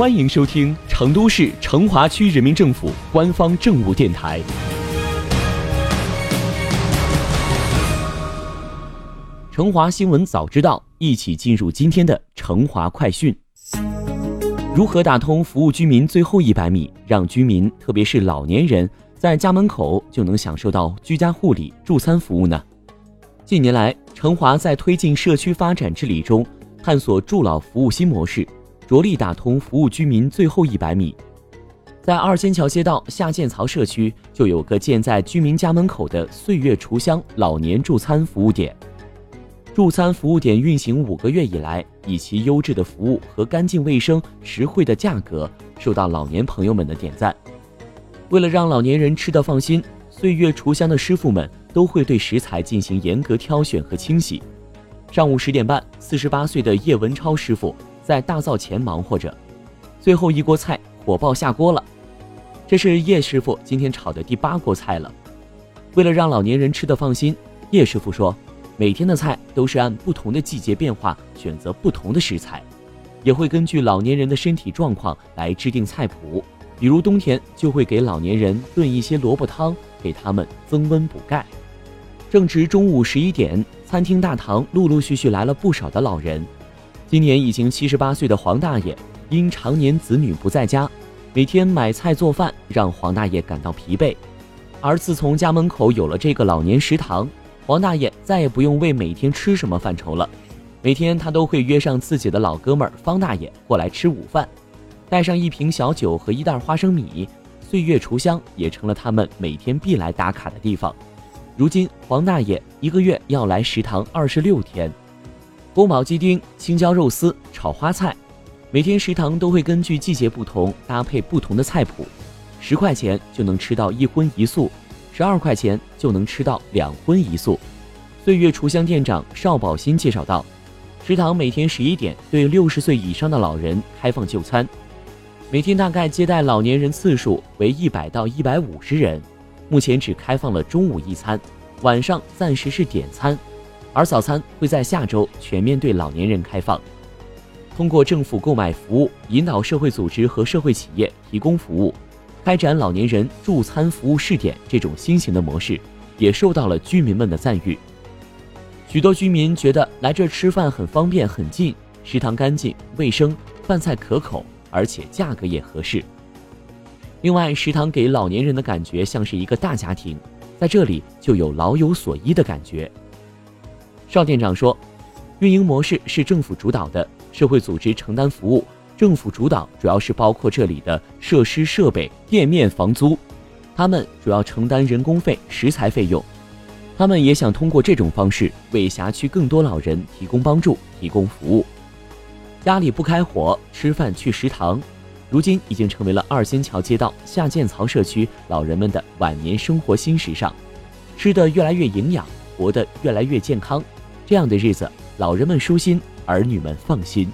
欢迎收听成都市成华区人民政府官方政务电台。成华新闻早知道，一起进入今天的成华快讯。如何打通服务居民最后一百米，让居民特别是老年人在家门口就能享受到居家护理、助餐服务呢？近年来，成华在推进社区发展治理中，探索助老服务新模式。着力打通服务居民最后一百米，在二仙桥街道下建槽社区就有个建在居民家门口的岁月厨香老年助餐服务点。助餐服务点运行五个月以来，以其优质的服务和干净卫生、实惠的价格，受到老年朋友们的点赞。为了让老年人吃得放心，岁月厨香的师傅们都会对食材进行严格挑选和清洗。上午十点半，四十八岁的叶文超师傅。在大灶前忙活着，最后一锅菜火爆下锅了。这是叶师傅今天炒的第八锅菜了。为了让老年人吃得放心，叶师傅说，每天的菜都是按不同的季节变化选择不同的食材，也会根据老年人的身体状况来制定菜谱。比如冬天就会给老年人炖一些萝卜汤，给他们增温补钙。正值中午十一点，餐厅大堂陆陆续续来了不少的老人。今年已经七十八岁的黄大爷，因常年子女不在家，每天买菜做饭让黄大爷感到疲惫。而自从家门口有了这个老年食堂，黄大爷再也不用为每天吃什么犯愁了。每天他都会约上自己的老哥们儿方大爷过来吃午饭，带上一瓶小酒和一袋花生米，岁月厨香也成了他们每天必来打卡的地方。如今，黄大爷一个月要来食堂二十六天。宫保鸡丁、青椒肉丝、炒花菜，每天食堂都会根据季节不同搭配不同的菜谱。十块钱就能吃到一荤一素，十二块钱就能吃到两荤一素。岁月厨香店长邵宝新介绍道：“食堂每天十一点对六十岁以上的老人开放就餐，每天大概接待老年人次数为一百到一百五十人。目前只开放了中午一餐，晚上暂时是点餐。”而早餐会在下周全面对老年人开放。通过政府购买服务，引导社会组织和社会企业提供服务，开展老年人助餐服务试点这种新型的模式，也受到了居民们的赞誉。许多居民觉得来这吃饭很方便、很近，食堂干净卫生，饭菜可口，而且价格也合适。另外，食堂给老年人的感觉像是一个大家庭，在这里就有老有所依的感觉。邵店长说，运营模式是政府主导的，社会组织承担服务，政府主导主要是包括这里的设施设备、店面房租，他们主要承担人工费、食材费用。他们也想通过这种方式为辖区更多老人提供帮助、提供服务。家里不开火，吃饭去食堂，如今已经成为了二仙桥街道下建槽社区老人们的晚年生活新时尚，吃的越来越营养，活得越来越健康。这样的日子，老人们舒心，儿女们放心。